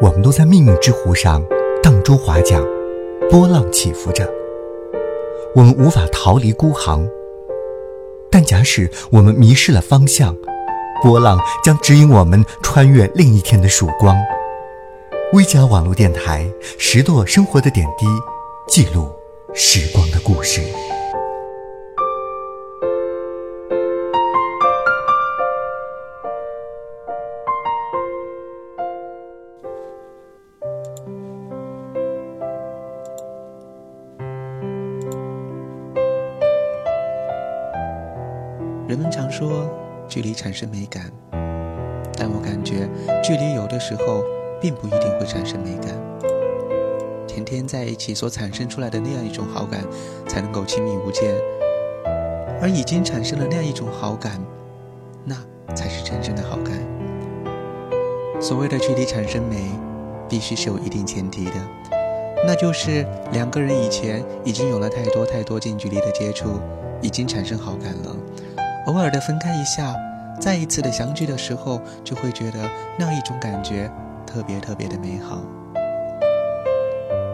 我们都在命运之湖上荡舟划桨，波浪起伏着。我们无法逃离孤航，但假使我们迷失了方向，波浪将指引我们穿越另一天的曙光。微加网络电台，拾掇生活的点滴，记录时光的故事。人们常说距离产生美感，但我感觉距离有的时候并不一定会产生美感。天天在一起所产生出来的那样一种好感，才能够亲密无间；而已经产生了那样一种好感，那才是真正的好感。所谓的距离产生美，必须是有一定前提的，那就是两个人以前已经有了太多太多近距离的接触，已经产生好感了。偶尔的分开一下，再一次的相聚的时候，就会觉得那一种感觉特别特别的美好。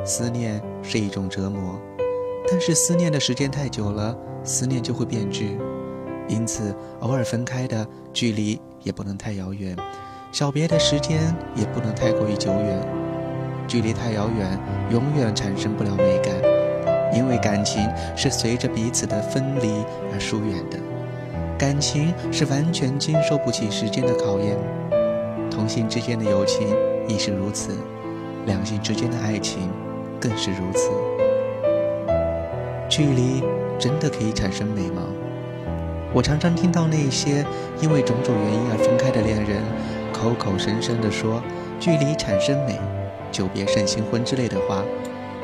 思念是一种折磨，但是思念的时间太久了，思念就会变质。因此，偶尔分开的距离也不能太遥远，小别的时间也不能太过于久远。距离太遥远，永远产生不了美感，因为感情是随着彼此的分离而疏远的。感情是完全经受不起时间的考验，同性之间的友情亦是如此，两性之间的爱情更是如此。距离真的可以产生美吗？我常常听到那些因为种种原因而分开的恋人，口口声声地说距离产生美，久别胜新婚之类的话。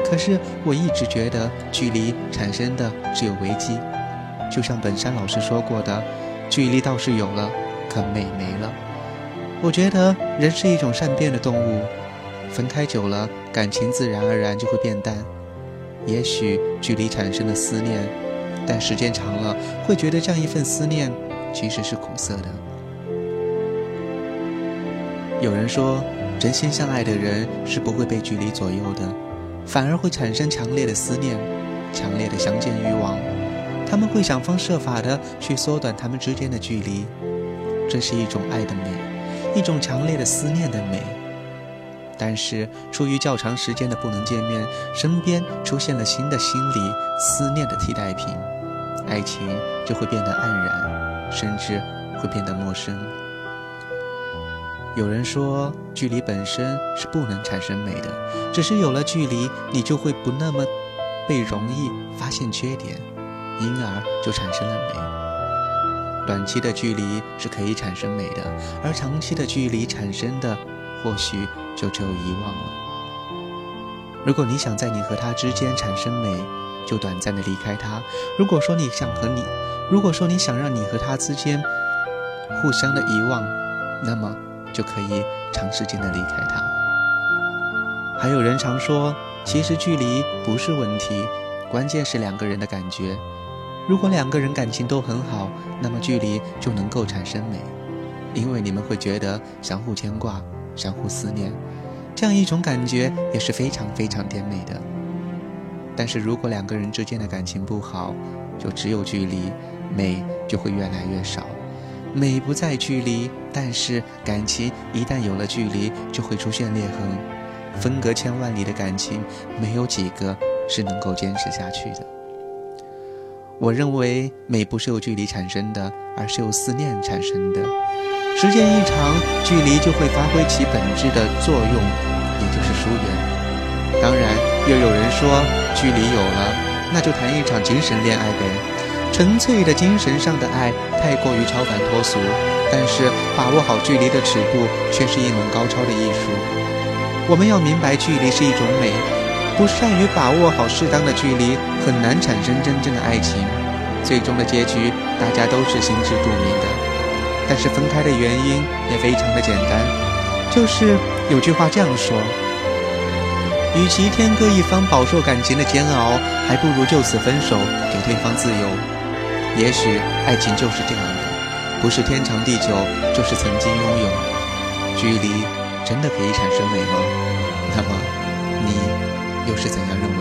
可是我一直觉得距离产生的只有危机。就像本山老师说过的，距离倒是有了，可美没了。我觉得人是一种善变的动物，分开久了，感情自然而然就会变淡。也许距离产生了思念，但时间长了，会觉得这样一份思念其实是苦涩的。有人说，真心相爱的人是不会被距离左右的，反而会产生强烈的思念，强烈的相见欲望。他们会想方设法的去缩短他们之间的距离，这是一种爱的美，一种强烈的思念的美。但是出于较长时间的不能见面，身边出现了新的心理思念的替代品，爱情就会变得黯然，甚至会变得陌生。有人说，距离本身是不能产生美的，只是有了距离，你就会不那么被容易发现缺点。因而就产生了美。短期的距离是可以产生美的，而长期的距离产生的，或许就只有遗忘了。如果你想在你和他之间产生美，就短暂的离开他；如果说你想和你，如果说你想让你和他之间互相的遗忘，那么就可以长时间的离开他。还有人常说，其实距离不是问题，关键是两个人的感觉。如果两个人感情都很好，那么距离就能够产生美，因为你们会觉得相互牵挂、相互思念，这样一种感觉也是非常非常甜美的。但是如果两个人之间的感情不好，就只有距离，美就会越来越少。美不在距离，但是感情一旦有了距离，就会出现裂痕。分隔千万里的感情，没有几个是能够坚持下去的。我认为美不是由距离产生的，而是由思念产生的。时间一长，距离就会发挥其本质的作用，也就是疏远。当然，又有人说，距离有了，那就谈一场精神恋爱呗。纯粹的精神上的爱太过于超凡脱俗，但是把握好距离的尺度，却是一门高超的艺术。我们要明白，距离是一种美。不善于把握好适当的距离，很难产生真正的爱情。最终的结局，大家都是心知肚明的。但是分开的原因也非常的简单，就是有句话这样说：与其天各一方饱受感情的煎熬，还不如就此分手，给对方自由。也许爱情就是这样的，不是天长地久，就是曾经拥有。距离真的可以产生美吗？那么，是怎样认为？